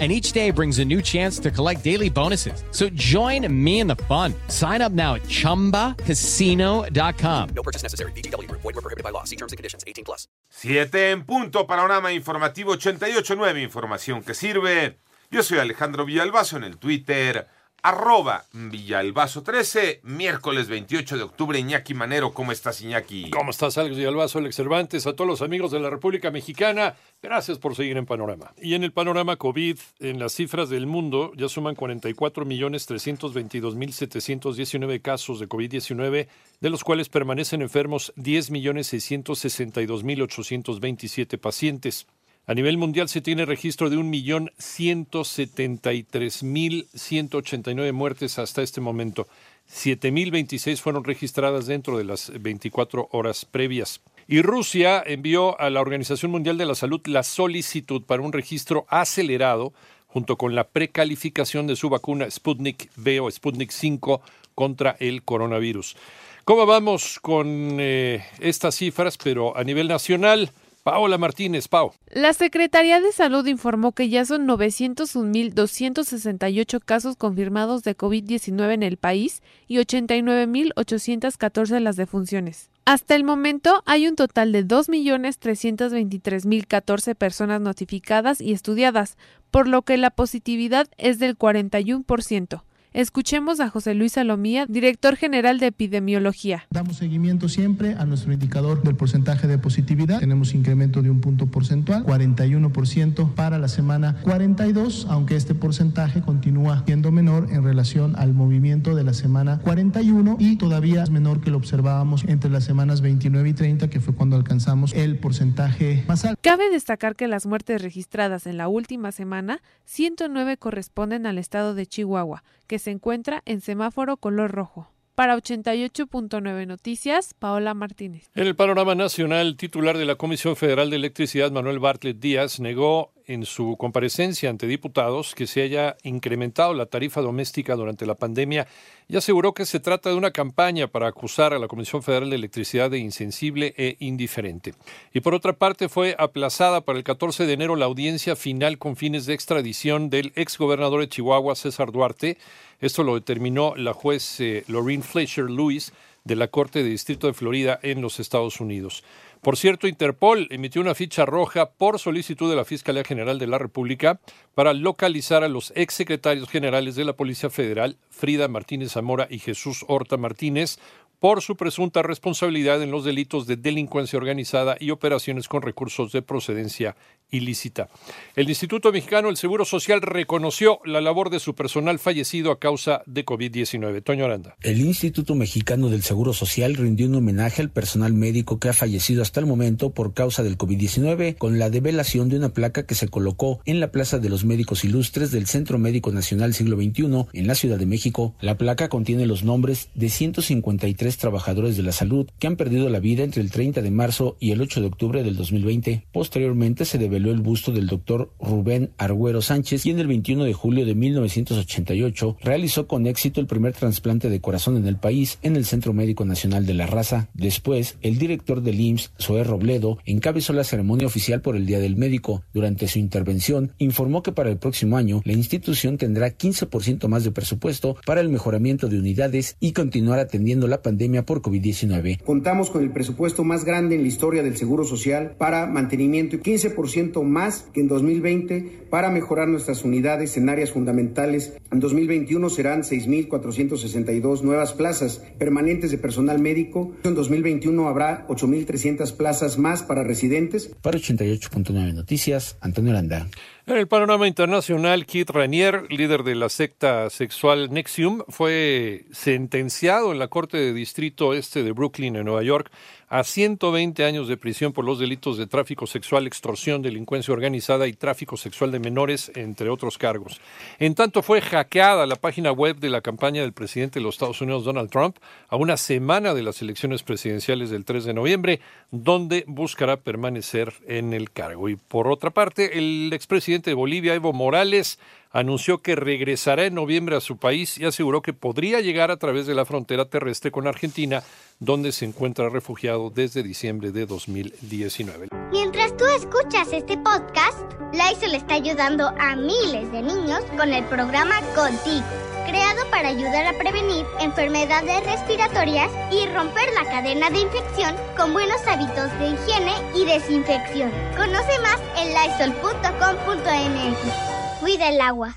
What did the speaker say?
and each day brings a new chance to collect daily bonuses. So join me in the fun. Sign up now at ChumbaCasino.com. No purchase necessary. BGW. Void were prohibited by law. See terms and conditions. 18 plus. Siete en punto, panorama informativo 88.9, información que sirve. Yo soy Alejandro Villalbazo en el Twitter, arroba Villalbazo13, miércoles 28 de octubre. Iñaki Manero, ¿cómo estás, Iñaki? ¿Cómo estás, Alex Villalbazo, Alex Cervantes? A todos los amigos de la República Mexicana, gracias por seguir en Panorama. Y en el panorama COVID, en las cifras del mundo, ya suman 44.322.719 casos de COVID-19, de los cuales permanecen enfermos 10.662.827 pacientes. A nivel mundial se tiene registro de 1.173.189 muertes hasta este momento. 7.026 fueron registradas dentro de las 24 horas previas. Y Rusia envió a la Organización Mundial de la Salud la solicitud para un registro acelerado junto con la precalificación de su vacuna Sputnik V o Sputnik 5 contra el coronavirus. ¿Cómo vamos con eh, estas cifras, pero a nivel nacional? Paola Martínez, Pau. La Secretaría de Salud informó que ya son 901.268 casos confirmados de COVID-19 en el país y 89.814 las defunciones. Hasta el momento hay un total de 2.323.014 personas notificadas y estudiadas, por lo que la positividad es del 41%. Escuchemos a José Luis Salomía, director general de epidemiología. Damos seguimiento siempre a nuestro indicador del porcentaje de positividad. Tenemos incremento de un punto porcentual, 41% para la semana 42, aunque este porcentaje continúa siendo menor en relación al movimiento de la semana 41 y todavía es menor que lo observábamos entre las semanas 29 y 30, que fue cuando alcanzamos el porcentaje más alto. Cabe destacar que las muertes registradas en la última semana, 109 corresponden al estado de Chihuahua, que se encuentra en semáforo color rojo. Para 88.9 Noticias, Paola Martínez. En el panorama nacional, titular de la Comisión Federal de Electricidad, Manuel Bartlett Díaz, negó en su comparecencia ante diputados que se haya incrementado la tarifa doméstica durante la pandemia y aseguró que se trata de una campaña para acusar a la Comisión Federal de Electricidad de insensible e indiferente. Y por otra parte, fue aplazada para el 14 de enero la audiencia final con fines de extradición del exgobernador de Chihuahua, César Duarte. Esto lo determinó la juez eh, Lorraine Fletcher Lewis de la Corte de Distrito de Florida en los Estados Unidos. Por cierto, Interpol emitió una ficha roja por solicitud de la Fiscalía General de la República para localizar a los exsecretarios generales de la Policía Federal, Frida Martínez Zamora y Jesús Horta Martínez, por su presunta responsabilidad en los delitos de delincuencia organizada y operaciones con recursos de procedencia ilícita. El Instituto Mexicano del Seguro Social reconoció la labor de su personal fallecido a causa de COVID-19. Toño Aranda. El Instituto Mexicano del Seguro Social rindió un homenaje al personal médico que ha fallecido hasta el momento por causa del COVID-19 con la develación de una placa que se colocó en la Plaza de los Médicos Ilustres del Centro Médico Nacional Siglo XXI en la Ciudad de México. La placa contiene los nombres de 153 trabajadores de la salud que han perdido la vida entre el 30 de marzo y el 8 de octubre del 2020. Posteriormente se develó el busto del doctor Rubén Argüero Sánchez y en el 21 de julio de 1988 realizó con éxito el primer trasplante de corazón en el país en el Centro Médico Nacional de la Raza. Después, el director del IMSS, Zoé Robledo, encabezó la ceremonia oficial por el Día del Médico. Durante su intervención, informó que para el próximo año la institución tendrá 15% más de presupuesto para el mejoramiento de unidades y continuar atendiendo la pandemia por COVID-19. Contamos con el presupuesto más grande en la historia del Seguro Social para mantenimiento y 15% más que en 2020 para mejorar nuestras unidades en áreas fundamentales. En 2021 serán 6.462 nuevas plazas permanentes de personal médico. En 2021 habrá 8.300 plazas más para residentes. Para 88.9 Noticias, Antonio Aranda. En el panorama internacional, Keith Ranier, líder de la secta sexual Nexium, fue sentenciado en la Corte de Distrito Este de Brooklyn, en Nueva York, a 120 años de prisión por los delitos de tráfico sexual, extorsión, delincuencia organizada y tráfico sexual de menores, entre otros cargos. En tanto fue hackeada la página web de la campaña del presidente de los Estados Unidos, Donald Trump, a una semana de las elecciones presidenciales del 3 de noviembre, donde buscará permanecer en el cargo. Y por otra parte, el expresidente de Bolivia, Evo Morales, anunció que regresará en noviembre a su país y aseguró que podría llegar a través de la frontera terrestre con Argentina, donde se encuentra refugiado desde diciembre de 2019. Mientras tú escuchas este podcast, Lysol está ayudando a miles de niños con el programa Contigo, creado para ayudar a prevenir enfermedades respiratorias y romper la cadena de infección con buenos hábitos de higiene y desinfección. Conoce más en lysol.com.mx. Cuida el agua.